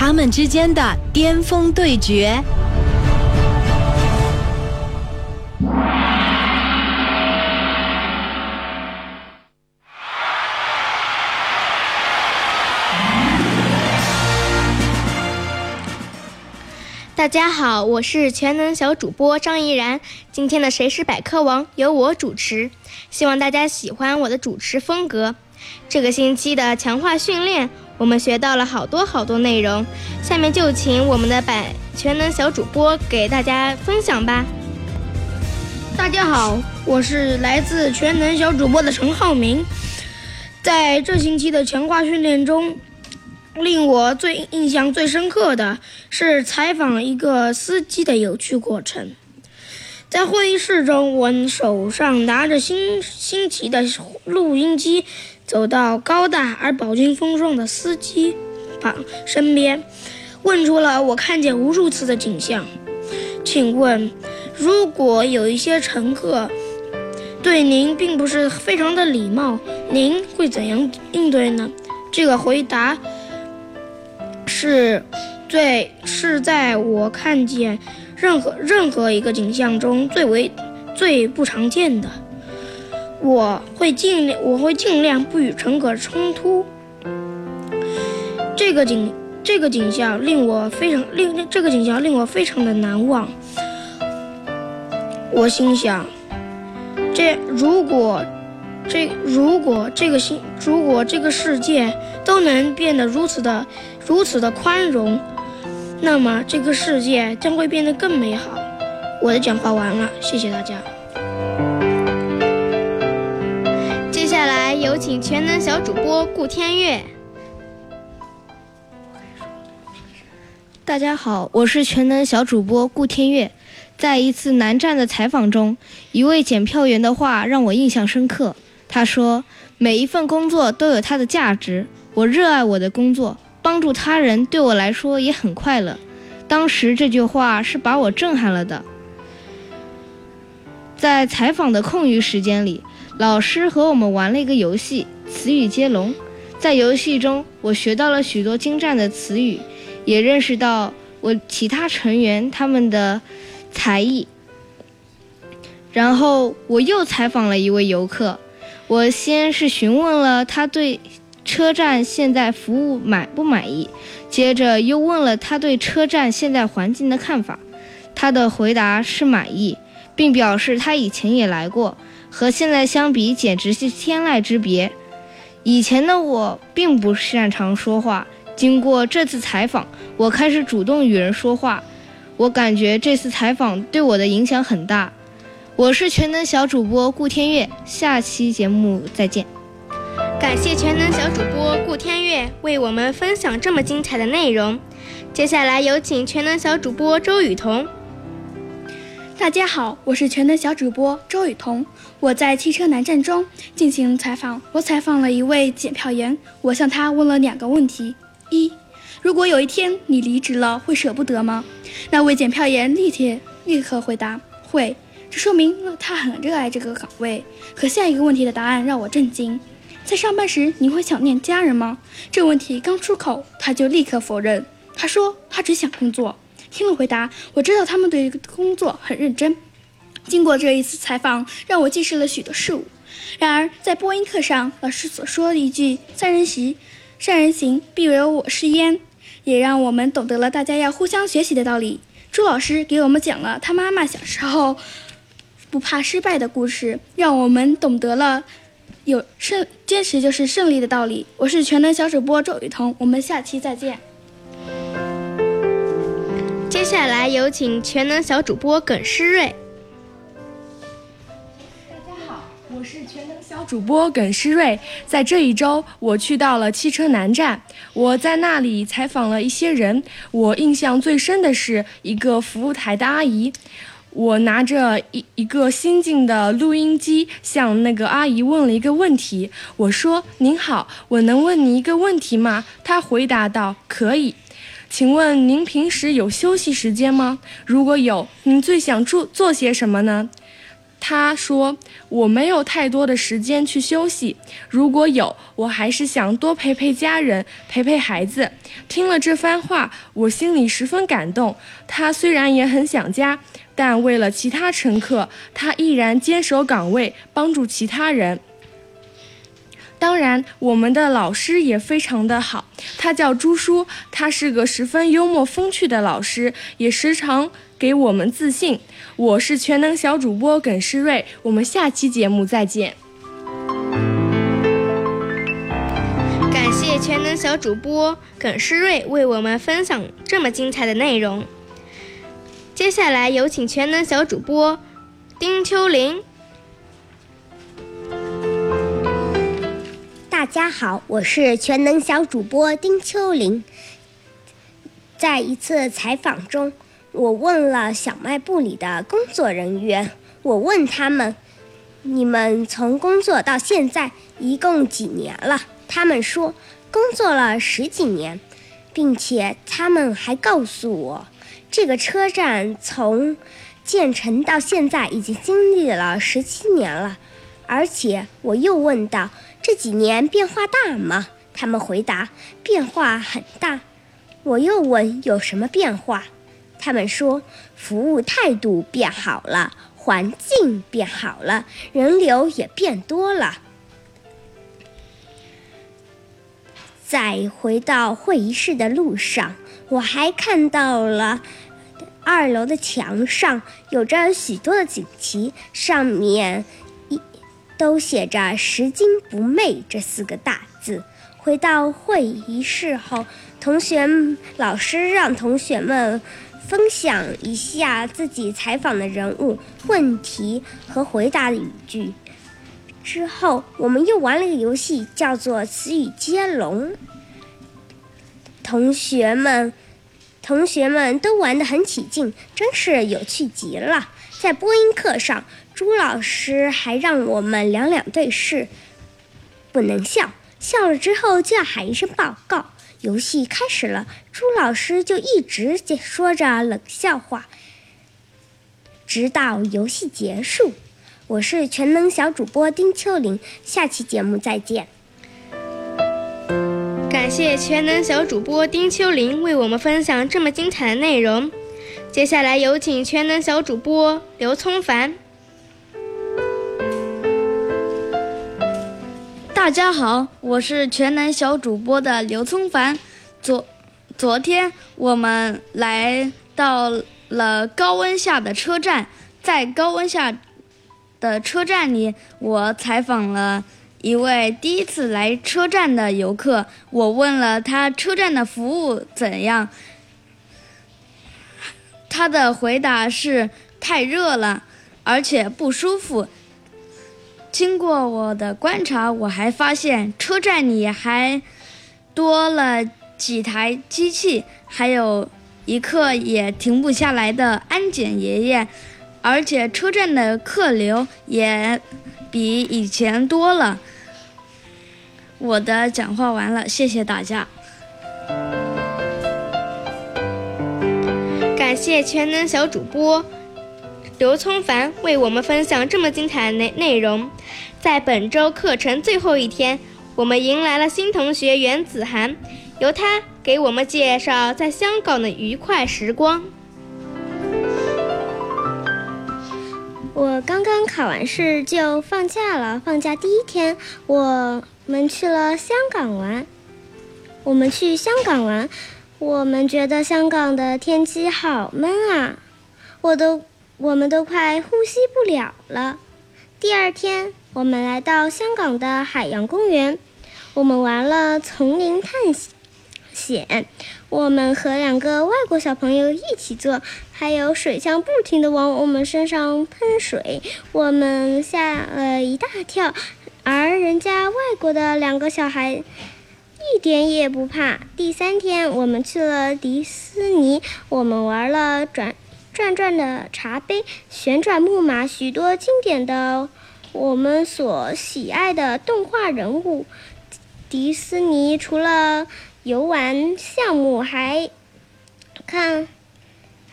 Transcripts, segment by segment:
他们之间的巅峰对决。大家好，我是全能小主播张怡然。今天的《谁是百科王》由我主持，希望大家喜欢我的主持风格。这个星期的强化训练，我们学到了好多好多内容。下面就请我们的百全能小主播给大家分享吧。大家好，我是来自全能小主播的陈浩明。在这星期的强化训练中。令我最印象最深刻的是采访一个司机的有趣过程。在会议室中，我手上拿着新新奇的录音机，走到高大而饱经风霜的司机旁身边，问出了我看见无数次的景象：“请问，如果有一些乘客对您并不是非常的礼貌，您会怎样应对呢？”这个回答。是，最是在我看见任何任何一个景象中最为最不常见的。我会尽量我会尽量不与乘客冲突。这个景这个景象令我非常令这个景象令我非常的难忘。我心想，这如果这如果这个星如果这个世界都能变得如此的。如此的宽容，那么这个世界将会变得更美好。我的讲话完了，谢谢大家。接下来有请全能小主播顾天悦。大家好，我是全能小主播顾天悦。在一次南站的采访中，一位检票员的话让我印象深刻。他说：“每一份工作都有它的价值，我热爱我的工作。”帮助他人对我来说也很快乐。当时这句话是把我震撼了的。在采访的空余时间里，老师和我们玩了一个游戏——词语接龙。在游戏中，我学到了许多精湛的词语，也认识到我其他成员他们的才艺。然后我又采访了一位游客，我先是询问了他对。车站现在服务满不满意？接着又问了他对车站现在环境的看法，他的回答是满意，并表示他以前也来过，和现在相比简直是天籁之别。以前的我并不擅长说话，经过这次采访，我开始主动与人说话。我感觉这次采访对我的影响很大。我是全能小主播顾天悦，下期节目再见。感谢全能小主播顾天悦为我们分享这么精彩的内容。接下来有请全能小主播周雨彤。大家好，我是全能小主播周雨彤。我在汽车南站中进行采访，我采访了一位检票员，我向他问了两个问题：一，如果有一天你离职了，会舍不得吗？那位检票员立刻立刻回答会，这说明他很热爱这个岗位。可下一个问题的答案让我震惊。在上班时，你会想念家人吗？这问题刚出口，他就立刻否认。他说他只想工作。听了回答，我知道他们对工作很认真。经过这一次采访，让我见识了许多事物。然而，在播音课上，老师所说的一句“三人行，三人行，必有我师焉”，也让我们懂得了大家要互相学习的道理。朱老师给我们讲了他妈妈小时候不怕失败的故事，让我们懂得了。有胜坚持就是胜利的道理。我是全能小主播周雨彤，我们下期再见。接下来有请全能小主播耿诗睿。我是全能小主播耿诗睿，在这一周，我去到了汽车南站，我在那里采访了一些人。我印象最深的是一个服务台的阿姨，我拿着一一个新进的录音机，向那个阿姨问了一个问题。我说：“您好，我能问你一个问题吗？”她回答道：“可以。”请问您平时有休息时间吗？如果有，您最想做做些什么呢？他说：“我没有太多的时间去休息，如果有，我还是想多陪陪家人，陪陪孩子。”听了这番话，我心里十分感动。他虽然也很想家，但为了其他乘客，他毅然坚守岗位，帮助其他人。当然，我们的老师也非常的好，他叫朱叔，他是个十分幽默风趣的老师，也时常给我们自信。我是全能小主播耿诗睿，我们下期节目再见。感谢全能小主播耿诗睿为我们分享这么精彩的内容。接下来有请全能小主播丁秋玲。大家好，我是全能小主播丁秋玲。在一次采访中，我问了小卖部里的工作人员，我问他们：“你们从工作到现在一共几年了？”他们说工作了十几年，并且他们还告诉我，这个车站从建成到现在已经经历了十七年了。而且我又问道。这几年变化大吗？他们回答变化很大。我又问有什么变化，他们说服务态度变好了，环境变好了，人流也变多了。在回到会议室的路上，我还看到了二楼的墙上有着许多的锦旗，上面一。都写着“拾金不昧”这四个大字。回到会议室后，同学老师让同学们分享一下自己采访的人物、问题和回答的语句。之后，我们又玩了个游戏，叫做“词语接龙”。同学们，同学们都玩得很起劲，真是有趣极了。在播音课上。朱老师还让我们两两对视，不能笑，笑了之后就要喊一声报告。游戏开始了，朱老师就一直说着冷笑话，直到游戏结束。我是全能小主播丁秋玲，下期节目再见。感谢全能小主播丁秋玲为我们分享这么精彩的内容。接下来有请全能小主播刘聪凡。大家好，我是全能小主播的刘聪凡。昨昨天我们来到了高温下的车站，在高温下的车站里，我采访了一位第一次来车站的游客。我问了他车站的服务怎样，他的回答是太热了，而且不舒服。经过我的观察，我还发现车站里还多了几台机器，还有一刻也停不下来的安检爷爷，而且车站的客流也比以前多了。我的讲话完了，谢谢大家。感谢全能小主播。刘聪凡为我们分享这么精彩的内内容，在本周课程最后一天，我们迎来了新同学袁子涵，由他给我们介绍在香港的愉快时光。我刚刚考完试就放假了，放假第一天，我们去了香港玩。我们去香港玩，我们觉得香港的天气好闷啊，我都。我们都快呼吸不了了。第二天，我。们来到香港的海洋公园，我们玩了丛林探险。我们和两个外国小朋友一起做，还有水枪不停地往我们身上喷水，我们吓了一大跳。而人家外国的两个小孩一点也不怕。第三天，我们去了迪士尼，我们玩了转转转的茶杯、旋转木马，许多经典的我们所喜爱的动画人物。迪士尼除了游玩项目还看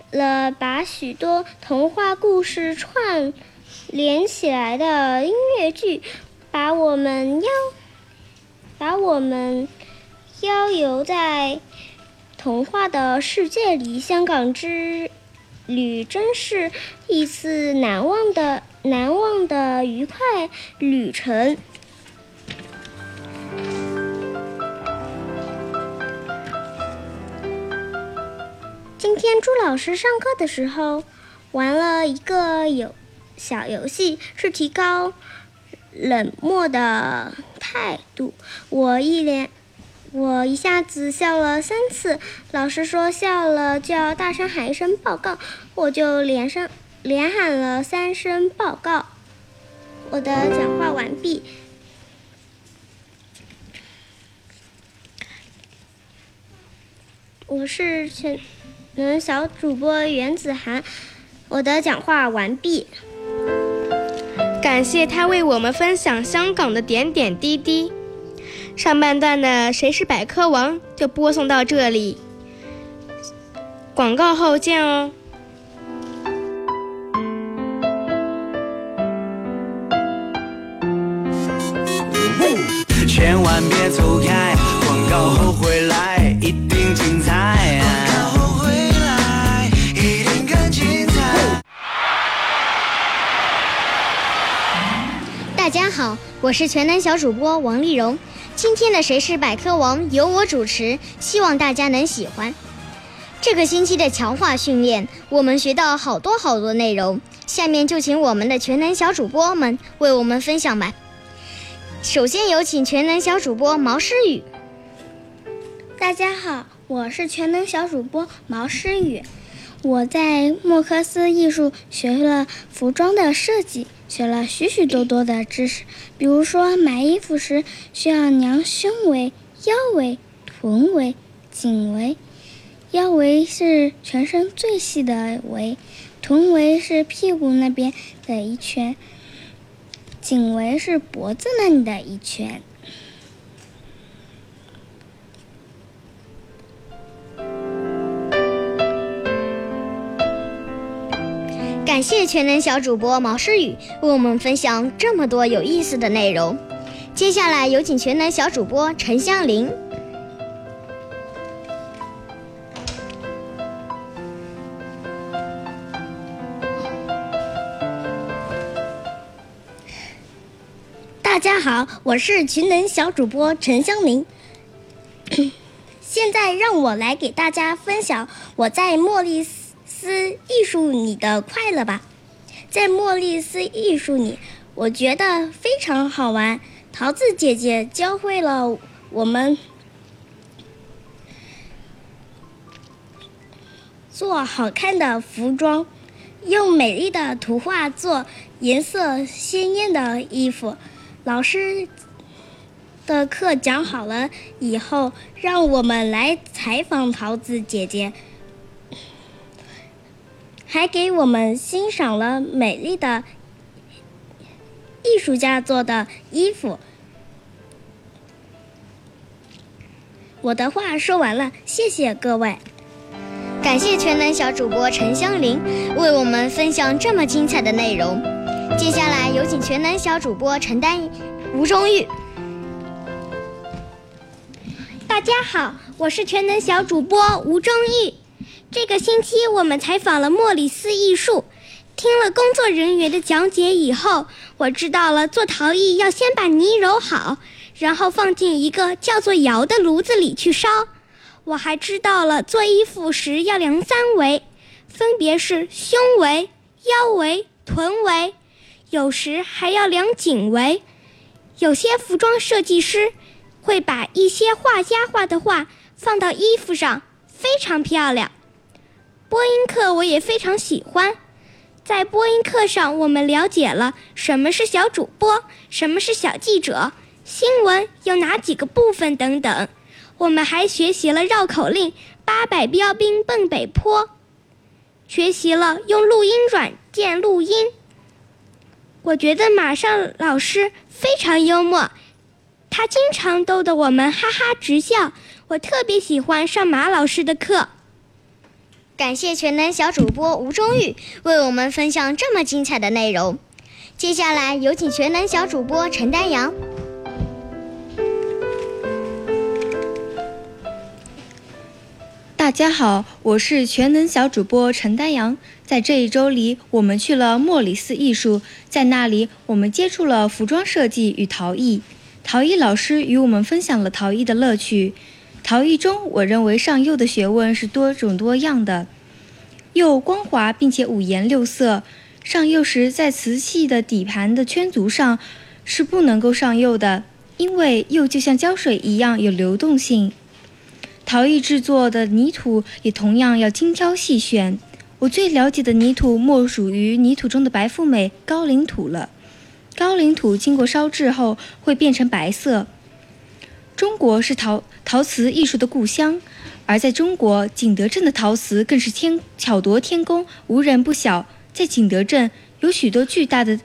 了把许多童话故事串联起来的音乐剧，把我们邀把我们邀游在童话的世界里。香港之旅真是一次难忘的难忘的愉快旅程。今天朱老师上课的时候，玩了一个游小游戏，是提高冷漠的态度。我一连我一下子笑了三次，老师说笑了就要大声喊一声报告，我就连声连喊了三声报告。我的讲话完毕。我是全。能小主播袁子涵，我的讲话完毕。感谢他为我们分享香港的点点滴滴。上半段的《谁是百科王》就播送到这里，广告后见哦。千万别走开，广告后回来，一定精彩。大家好，我是全能小主播王丽蓉。今天的《谁是百科王》由我主持，希望大家能喜欢。这个星期的强化训练，我们学到好多好多内容。下面就请我们的全能小主播们为我们分享吧。首先有请全能小主播毛诗雨。大家好，我是全能小主播毛诗雨。我在莫克斯艺术学了服装的设计。学了许许多多的知识，比如说买衣服时需要量胸围、腰围、臀围、颈围。腰围是全身最细的围，臀围是屁股那边的一圈，颈围是脖子那里的一圈。感谢全能小主播毛诗雨为我们分享这么多有意思的内容。接下来有请全能小主播陈香玲。大家好，我是全能小主播陈香玲。现在让我来给大家分享我在莫里斯。艺术里的快乐吧，在莫里斯艺术里，我觉得非常好玩。桃子姐姐教会了我们做好看的服装，用美丽的图画做颜色鲜艳的衣服。老师的课讲好了以后，让我们来采访桃子姐姐。还给我们欣赏了美丽的艺术家做的衣服。我的话说完了，谢谢各位。感谢全能小主播陈香玲为我们分享这么精彩的内容。接下来有请全能小主播陈丹、吴忠玉。大家好，我是全能小主播吴忠玉。这个星期我们采访了莫里斯艺术，听了工作人员的讲解以后，我知道了做陶艺要先把泥揉好，然后放进一个叫做窑的炉子里去烧。我还知道了做衣服时要量三围，分别是胸围、腰围、臀围。有时还要量颈围。有些服装设计师会把一些画家画的画放到衣服上，非常漂亮。播音课我也非常喜欢，在播音课上，我们了解了什么是小主播，什么是小记者，新闻有哪几个部分等等。我们还学习了绕口令“八百标兵奔北坡”，学习了用录音软件录音。我觉得马上老师非常幽默，他经常逗得我们哈哈直笑。我特别喜欢上马老师的课。感谢全能小主播吴忠玉为我们分享这么精彩的内容。接下来有请全能小主播陈丹阳。大家好，我是全能小主播陈丹阳。在这一周里，我们去了莫里斯艺术，在那里我们接触了服装设计与陶艺。陶艺老师与我们分享了陶艺的乐趣。陶艺中，我认为上釉的学问是多种多样的。釉光滑并且五颜六色，上釉时在瓷器的底盘的圈足上是不能够上釉的，因为釉就像胶水一样有流动性。陶艺制作的泥土也同样要精挑细选。我最了解的泥土莫属于泥土中的白富美高岭土了。高岭土经过烧制后会变成白色。中国是陶陶瓷艺术的故乡，而在中国景德镇的陶瓷更是天巧夺天工，无人不晓。在景德镇有许多巨大的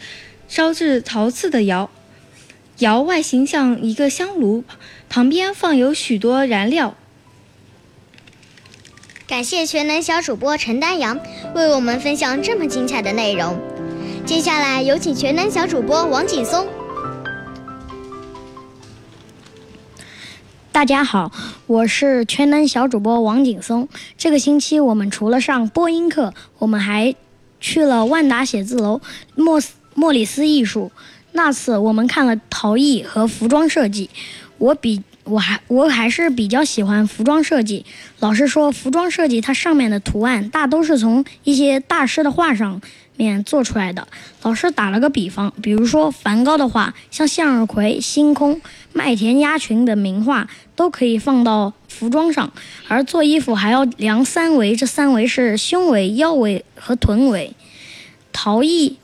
烧制陶瓷的窑，窑外形像一个香炉，旁边放有许多燃料。感谢全能小主播陈丹阳为我们分享这么精彩的内容。接下来有请全能小主播王景松。大家好，我是全能小主播王景松。这个星期我们除了上播音课，我们还去了万达写字楼、莫莫里斯艺术。那次我们看了陶艺和服装设计，我比。我还我还是比较喜欢服装设计。老师说，服装设计它上面的图案大都是从一些大师的画上面做出来的。老师打了个比方，比如说梵高的画，像向日葵、星空、麦田鸭群的名画都可以放到服装上。而做衣服还要量三围，这三围是胸围、腰围和臀围。陶艺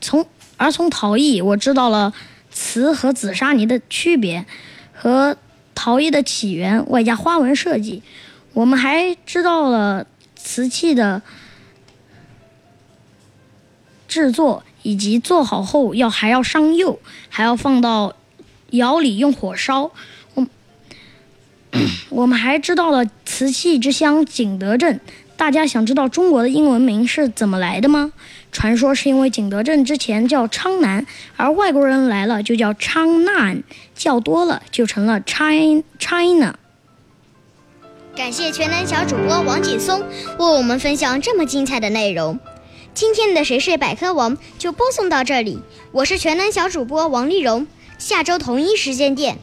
从而从陶艺，我知道了瓷和紫砂泥的区别和。陶艺的起源，外加花纹设计，我们还知道了瓷器的制作，以及做好后要还要上釉，还要放到窑里用火烧。我我们还知道了瓷器之乡景德镇。大家想知道中国的英文名是怎么来的吗？传说是因为景德镇之前叫昌南，而外国人来了就叫昌南，叫多了就成了 China China。感谢全能小主播王锦松为我们分享这么精彩的内容。今天的谁是百科王就播送到这里，我是全能小主播王丽蓉，下周同一时间见。